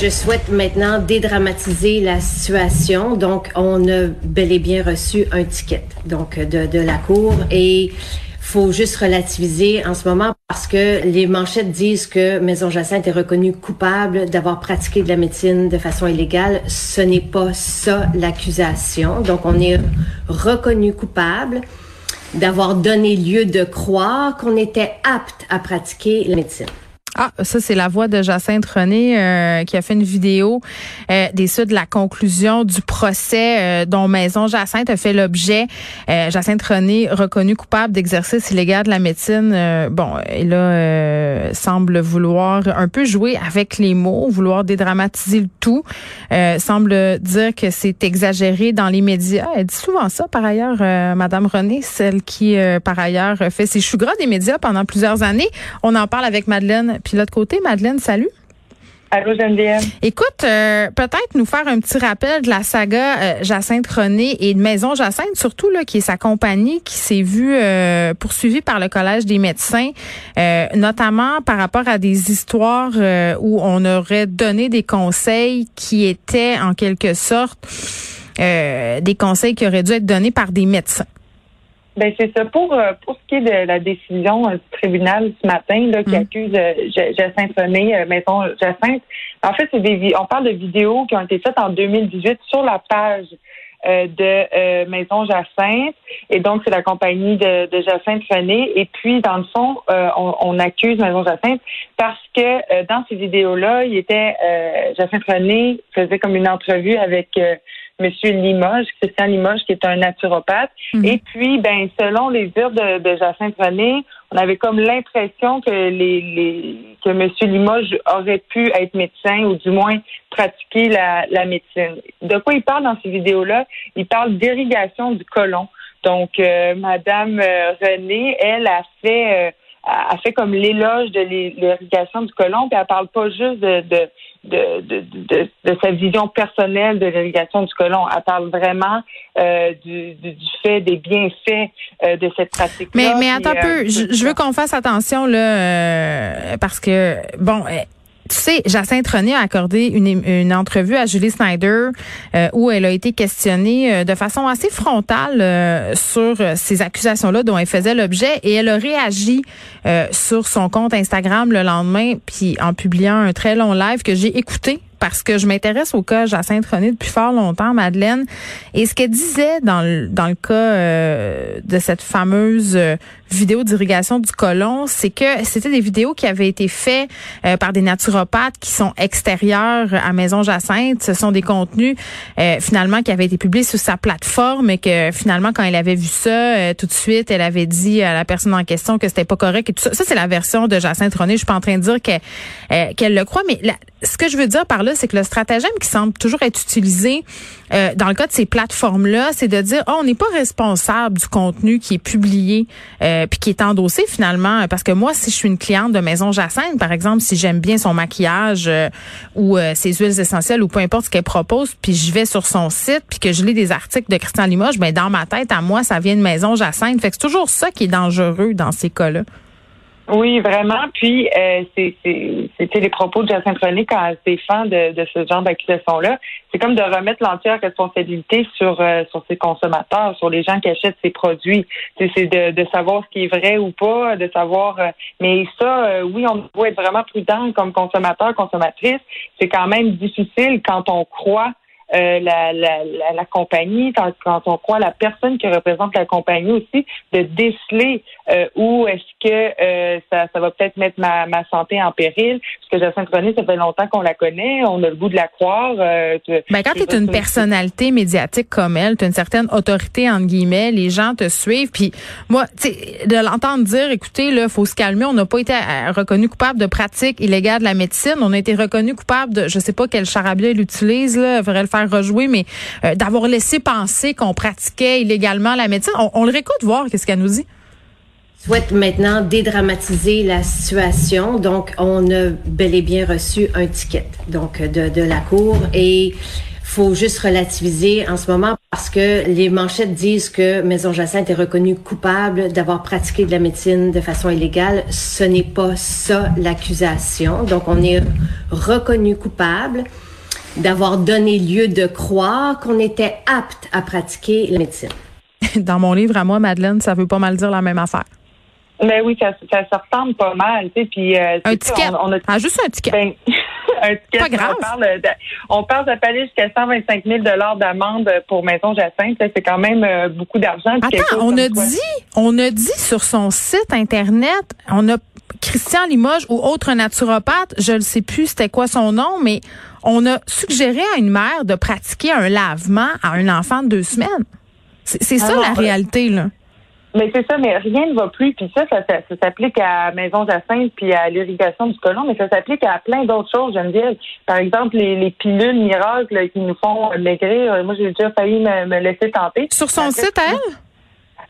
Je souhaite maintenant dédramatiser la situation. Donc, on a bel et bien reçu un ticket donc de, la cour et faut juste relativiser en ce moment parce que les manchettes disent que Maison Jacinthe est reconnue coupable d'avoir pratiqué de la médecine de façon illégale. Ce n'est pas ça l'accusation. Donc, on est reconnu coupable d'avoir donné lieu de croire qu'on était apte à pratiquer la médecine. Ah, ça, c'est la voix de Jacinthe René euh, qui a fait une vidéo euh, des suites de la conclusion du procès euh, dont Maison Jacinthe a fait l'objet. Euh, Jacinthe René, reconnue coupable d'exercice illégal de la médecine, bon, et là, semble vouloir un peu jouer avec les mots, vouloir dédramatiser le tout, semble dire que c'est exagéré dans les médias. Elle dit souvent ça, par ailleurs, Madame René, celle qui, par ailleurs, fait ses choux gras des médias pendant plusieurs années. On en parle avec Madeleine puis l'autre côté, Madeleine, salut. Allô, Geneviève. Écoute, euh, peut-être nous faire un petit rappel de la saga euh, Jacinthe René et de Maison Jacinthe, surtout là, qui est sa compagnie, qui s'est vue euh, poursuivie par le Collège des médecins, notamment par rapport à des histoires où on aurait donné des conseils qui étaient en quelque sorte des conseils qui auraient dû être donnés par des médecins. Ben c'est ça. Pour euh, pour ce qui est de la décision euh, du tribunal ce matin là, qui mm. accuse euh, Jacinthe René, Maison Jacinthe, en fait, c'est des on parle de vidéos qui ont été faites en 2018 sur la page de Maison Jacinthe. Et donc, c'est la compagnie de, de, Jacinthe René. Et puis, dans le fond, on, on, accuse Maison Jacinthe parce que dans ces vidéos-là, il était Jacinthe René faisait comme une entrevue avec Monsieur Limoges, Christian Limoges, qui est un naturopathe. Mhm. Et puis, ben, selon les dires de, de Jacinthe René, on avait comme l'impression que les, les que Monsieur Limoges aurait pu être médecin ou du moins pratiquer la, la médecine. De quoi il parle dans ces vidéos-là? Il parle d'irrigation du côlon. Donc, euh, Madame euh, René, elle a fait euh, a fait comme l'éloge de l'irrigation du côlon, puis elle parle pas juste de, de de, de, de, sa vision personnelle de l'irrigation du côlon. Elle parle vraiment euh, du, du, fait des bienfaits euh, de cette pratique. Mais, mais attends un peu, euh, je, je, veux qu'on fasse attention là, euh, parce que bon, tu sais, Jacinthe René a accordé une, une entrevue à Julie Snyder euh, où elle a été questionnée euh, de façon assez frontale euh, sur ces accusations-là dont elle faisait l'objet et elle a réagi sur son compte Instagram le lendemain puis en publiant un très long live que j'ai écouté parce que je m'intéresse au cas Jacinthe René depuis fort longtemps, Madeleine. Et ce qu'elle disait dans le, dans le cas de cette fameuse euh, vidéo d'irrigation du colon, c'est que c'était des vidéos qui avaient été faites euh, par des naturopathes qui sont extérieurs à Maison Jacinthe. Ce sont des contenus finalement qui avaient été publiés sur sa plateforme et que finalement quand elle avait vu ça, tout de suite, elle avait dit à la personne en question que c'était pas correct et tout ça. Ça c'est la version de Jacinthe René. Je suis pas en train de dire qu'elle qu'elle le croit, mais ce que je veux dire par là c'est que le stratagème qui semble toujours être utilisé euh, dans le cas de ces plateformes-là, c'est de dire, oh, on n'est pas responsable du contenu qui est publié euh, puis qui est endossé finalement. Parce que moi, si je suis une cliente de Maison Jacinthe, par exemple, si j'aime bien son maquillage euh, ou ses huiles essentielles ou peu importe ce qu'elle propose, puis je vais sur son site puis que je lis des articles de Christian Limoges, ben dans ma tête, à moi, ça vient de Maison Jacinthe. Fait que c'est toujours ça qui est dangereux dans ces cas-là. Oui, vraiment. Puis, euh, c'était les propos de Jacinthe René quand elle défend de, de ce genre d'accusation-là. C'est comme de remettre l'entière responsabilité sur euh, sur ses consommateurs, sur les gens qui achètent ces produits. C'est de, de savoir ce qui est vrai ou pas, de savoir. Euh, mais ça, euh, oui, on doit être vraiment prudent comme consommateur, consommatrice. C'est quand même difficile quand on croit euh, la, la, la, compagnie, quand, quand, on croit la personne qui représente la compagnie aussi, de déceler euh, où est-ce que euh, ça, ça va peut-être mettre ma, ma santé en péril. Parce que Jacinthe René, ça fait longtemps qu'on la connaît, on a le goût de la croire. ben, quand tu es une personnalité médiatique comme elle, tu as une certaine autorité, entre guillemets, les gens te suivent. Puis moi, de l'entendre dire, écoutez, là, faut se calmer, on n'a pas été reconnu coupable de pratique illégale de la médecine, on a été reconnu coupable de, je sais pas quel charabia il utilise, là, le faire rejouer, mais euh, d'avoir laissé penser qu'on pratiquait illégalement la médecine. On, le réécoute voir qu'est-ce qu'elle nous dit? Souhaite maintenant dédramatiser la situation. Donc, on a bel et bien reçu un ticket donc de, de la Cour et faut juste relativiser en ce moment parce que les manchettes disent que Maison Jacinthe est reconnue coupable d'avoir pratiqué de la médecine de façon illégale. Ce n'est pas ça l'accusation. Donc, on est reconnu coupable d'avoir donné lieu de croire qu'on était apte à pratiquer la médecine. Dans mon livre à moi, Madeleine, ça veut pas mal dire la même affaire. Mais oui, ça, ça, ça ressemble pas mal, tu sais. Puis euh, un ticket. On, a, ah, juste un ticket. Ben, un ticket. Pas grave. On parle, de, on parle de payer jusqu'à 125 000 d'amende pour Maison Jacinthe. C'est quand même euh, beaucoup d'argent. Attends, on a dit, on a dit sur son site internet, on a Christian Limoges ou autre naturopathe, je ne sais plus c'était quoi son nom, mais on a suggéré à une mère de pratiquer un lavement à un enfant de deux semaines. C'est ça la réalité, là. Mais c'est ça, mais rien ne va plus. Puis ça, ça, s'applique à Maison Jacinthe puis à l'irrigation du colon, mais ça s'applique à plein d'autres choses, Geneviève. Par exemple, les, pilules miracles qui nous font maigrir. Moi, j'ai déjà failli me, laisser tenter. Sur son site, elle?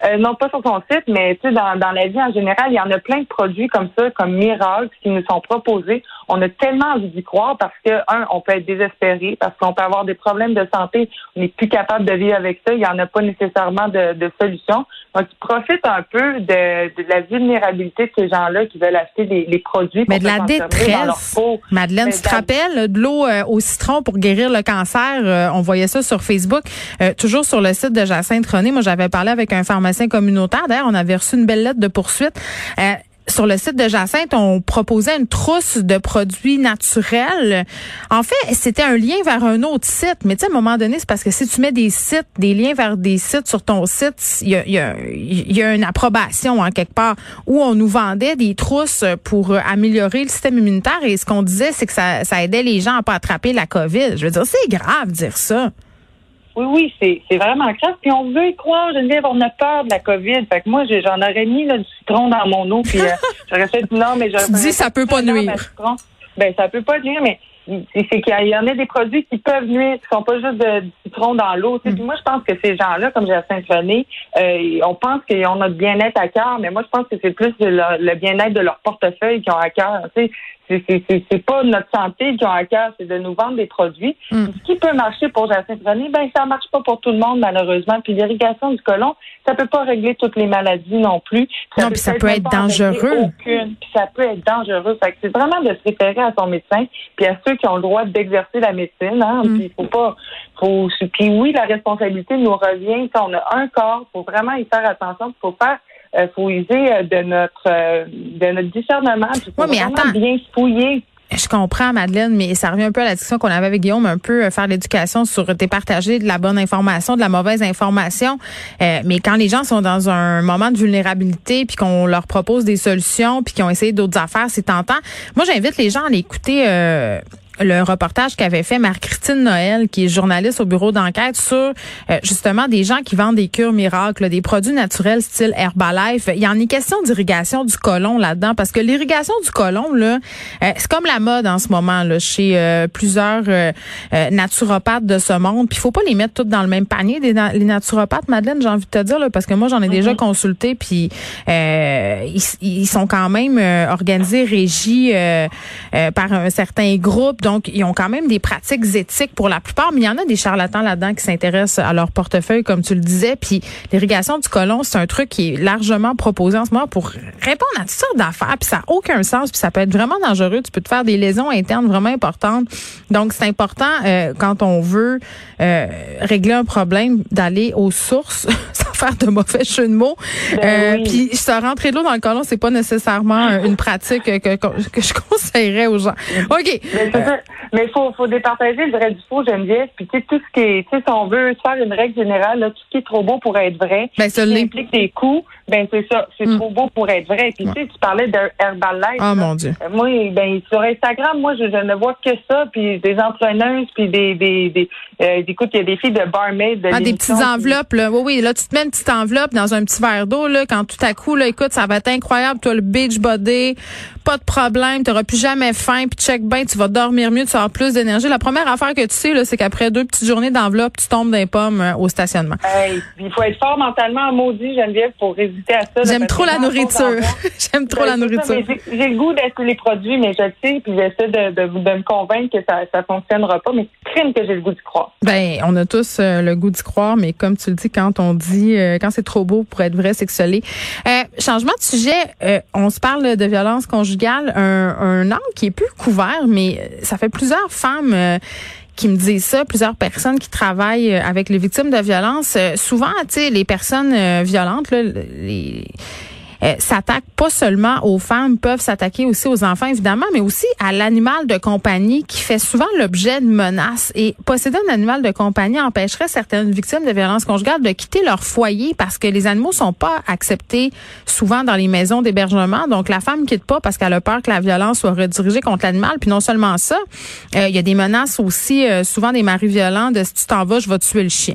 Euh, non, pas sur son site, mais tu sais, dans, dans la vie en général, il y en a plein de produits comme ça, comme miracles, qui nous sont proposés. On a tellement envie d'y croire parce que, un, on peut être désespéré, parce qu'on peut avoir des problèmes de santé, on n'est plus capable de vivre avec ça, il n'y en a pas nécessairement de, de solution. Donc, ils profitent un peu de, de la vulnérabilité de ces gens-là qui veulent acheter des, des produits Mais de la détresse. Madeleine, tu te rappelles de l'eau euh, au citron pour guérir le cancer? Euh, on voyait ça sur Facebook. Euh, toujours sur le site de Jacinthe René, moi, j'avais parlé avec un pharmacien D'ailleurs, on avait reçu une belle lettre de poursuite sur le site de Jacinthe, on proposait une trousse de produits naturels. En fait, c'était un lien vers un autre site. Mais tu sais, à un moment donné, c'est parce que si tu mets des sites, des liens vers des sites sur ton site, il y a, une approbation en quelque part où on nous vendait des trousses pour améliorer le système immunitaire. Et ce qu'on disait, c'est que ça, ça aidait les gens à pas attraper la COVID. Je veux dire, c'est grave dire ça. Oui, oui, c'est vraiment grave. Puis on veut y croire, Geneviève, on a peur de la COVID. Fait que moi, j'en aurais mis là, du citron dans mon eau, puis euh, j'aurais fait non, mais j'aurais. Tu dis ça peut pas nuire. Ben ça peut pas nuire, mais c'est qu'il y en a des produits qui peuvent nuire, qui sont pas juste de, du citron dans l'eau. Mm. Moi, je pense que ces gens-là, comme j'ai René, euh, on pense qu'ils ont notre bien-être à cœur, mais moi, je pense que c'est plus le, bien-être de leur portefeuille qui ont à cœur c'est pas notre santé qui ont à cœur, c'est de nous vendre des produits. Mm. Ce qui peut marcher pour Jacinthe René, ben ça marche pas pour tout le monde malheureusement. Puis l'irrigation du colon, ça peut pas régler toutes les maladies non plus. Ça non, puis ça peut être dangereux. Puis ça peut être dangereux. Fait que c'est vraiment de se référer à son médecin, puis à ceux qui ont le droit d'exercer la médecine. Hein. Mm. Puis faut pas, faut. Puis oui, la responsabilité nous revient. Si on a un corps, faut vraiment y faire attention. Faut faire il euh, faut user euh, de notre euh, de notre discernement. Faut mais attends. bien fouiller. Je comprends, Madeleine, mais ça revient un peu à la discussion qu'on avait avec Guillaume, un peu faire l'éducation sur départager de la bonne information, de la mauvaise information. mais quand les gens sont dans un moment de vulnérabilité, puis qu'on leur propose des solutions, puis qu'ils ont essayé d'autres affaires, c'est tentant. Moi, j'invite les gens à l'écouter le reportage qu'avait fait Marie-Christine Noël, qui est journaliste au bureau d'enquête, sur euh, justement des gens qui vendent des cures miracles, des produits naturels style Herbalife. Il y en est question d'irrigation du colon là-dedans, parce que l'irrigation du colon, là, euh, c'est comme la mode en ce moment là, chez euh, plusieurs naturopathes de ce monde. Puis il faut pas les mettre toutes dans le même panier, les naturopathes, Madeleine, j'ai envie de te dire, là, parce que moi j'en ai déjà mm-hmm. consulté, puis ils, ils, sont quand même organisés, régis par un certain groupe donc, ils ont quand même des pratiques éthiques pour la plupart, mais il y en a des charlatans là-dedans qui s'intéressent à leur portefeuille, comme tu le disais. Puis l'irrigation du colon, c'est un truc qui est largement proposé en ce moment pour répondre à toutes sortes d'affaires. Puis ça n'a aucun sens, puis ça peut être vraiment dangereux. Tu peux te faire des lésions internes vraiment importantes. Donc, c'est important euh, quand on veut euh, régler un problème d'aller aux sources sans faire de mauvais jeu de mots. Ben euh, Puis se rentrer de l'eau dans le colon, c'est pas nécessairement une pratique que, que, je conseillerais aux gens. OK. Mais il faut, faut départager le vrai du faux, Geneviève. Puis, tu sais, tout ce qui est, tu sais, si on veut faire une règle générale, là, tout ce qui est trop beau pour être vrai, ben, ça implique des coûts, ben, c'est ça. C'est hmm. trop beau pour être vrai. Puis, tu sais, tu parlais d'Herbalife. Oh, mon Dieu. Euh, moi, ben, sur Instagram, moi, je, ne vois que ça. Puis, des entraîneuses, puis des, des, des, euh, écoute, il y a des filles de barmaid. De ah, des petites enveloppes, là. Oui, oui. Là, tu te mets une petite enveloppe dans un petit verre d'eau, là, quand tout à coup, là, écoute, ça va être incroyable. Toi, le beach body, pas de problème, tu n'auras plus jamais faim, puis check bien, tu vas dormir mieux, tu avoir plus d'énergie. La première affaire que tu sais, là, c'est qu'après deux petites journées d'enveloppe, tu tombes dans les pommes euh, au stationnement. il faut être fort mentalement maudit, Geneviève, pour résister à ça. J'aime trop la nourriture. J'aime trop la nourriture. J'ai le goût d'être les produits, mais je sais, puis j'essaie de, de, de, me convaincre que ça ne fonctionnera pas, mais c'est crime que j'ai le goût d'y croire. Ben, on a tous euh, le goût d'y croire, mais comme tu le dis, quand on dit, euh, quand c'est trop beau pour être vrai, c'est que ce changement de sujet, on se parle de violence conjugale, un, un angle qui est plus couvert, mais ça fait plusieurs femmes qui me disent ça, plusieurs personnes qui travaillent avec les victimes de violence. souvent, tu sais, les personnes violentes, là, les euh, s'attaquent pas seulement aux femmes, peuvent s'attaquer aussi aux enfants, évidemment, mais aussi à l'animal de compagnie qui fait souvent l'objet de menaces. Et posséder un animal de compagnie empêcherait certaines victimes de violences conjugales de quitter leur foyer parce que les animaux sont pas acceptés souvent dans les maisons d'hébergement. Donc, la femme quitte pas parce qu'elle a peur que la violence soit redirigée contre l'animal. Puis non seulement ça, euh, il y a des menaces aussi, euh, souvent des maris violents de si tu t'en vas, je vais tuer le chien.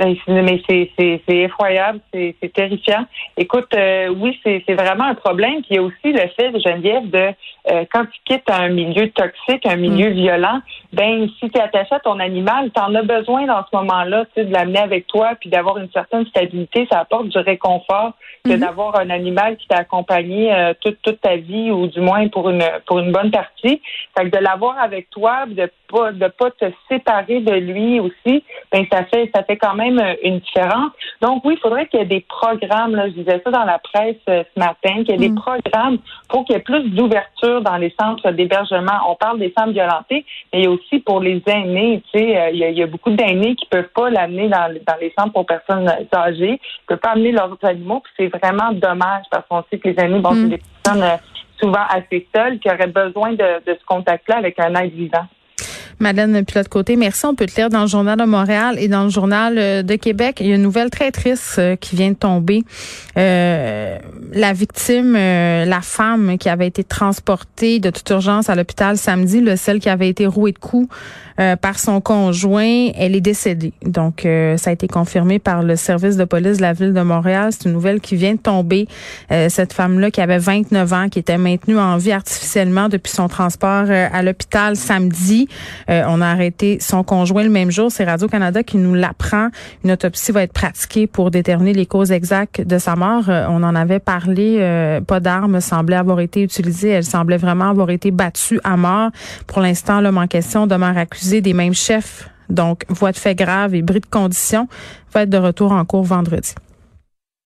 Ben, mais c'est effroyable, c'est terrifiant. Écoute, euh, oui, c'est vraiment un problème. Puis il y a aussi le fait, Geneviève, de euh, quand tu quittes un milieu toxique, un milieu mm. violent, ben si tu es attaché à ton animal, tu en as besoin dans ce moment-là, tu sais, de l'amener avec toi, puis d'avoir une certaine stabilité. Ça apporte du réconfort que mm-hmm. d'avoir un animal qui t'a accompagné euh, toute, toute ta vie, ou du moins pour une pour une bonne partie. Fait que de l'avoir avec toi, de pas de pas te séparer de lui aussi, ben ça fait ça fait quand même euh, une différence. Donc oui, il faudrait qu'il y ait des programmes, là, je disais ça dans la presse euh, ce matin, qu'il y ait des mm. programmes pour qu'il y ait plus d'ouverture dans les centres d'hébergement. On parle des femmes violentées, mais il y a aussi pour les aînés, tu sais, euh, il, y a, beaucoup d'aînés qui peuvent pas l'amener dans, dans les centres pour personnes âgées, qui peuvent pas amener leurs animaux, puis c'est vraiment dommage parce qu'on sait que les aînés, bon, c'est mm. des personnes souvent assez seules qui auraient besoin de, de ce contact-là avec un être vivant. Madeleine Pilote-Côté, merci. On peut te lire dans le Journal de Montréal et dans le Journal euh, de Québec. Il y a une nouvelle très triste euh, qui vient de tomber. Euh, la victime, la femme qui avait été transportée de toute urgence à l'hôpital samedi, le celle qui avait été rouée de coups par son conjoint, elle est décédée. Donc, ça a été confirmé par le service de police de la ville de Montréal. C'est une nouvelle qui vient de tomber. cette femme-là qui avait 29 ans, qui était maintenue en vie artificiellement depuis son transport à l'hôpital samedi. Euh, on a arrêté son conjoint le même jour. C'est Radio-Canada qui nous l'apprend. Une autopsie va être pratiquée pour déterminer les causes exactes de sa mort. Euh, on en avait parlé. Euh, pas d'armes semblait avoir été utilisée. Elle semblait vraiment avoir été battue à mort. Pour l'instant, l'homme en question demeure accusé des mêmes chefs. Donc, voie de fait grave et bris de condition va être de retour en cours vendredi.